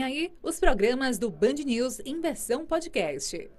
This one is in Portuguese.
Vem aí os programas do Band News em versão podcast.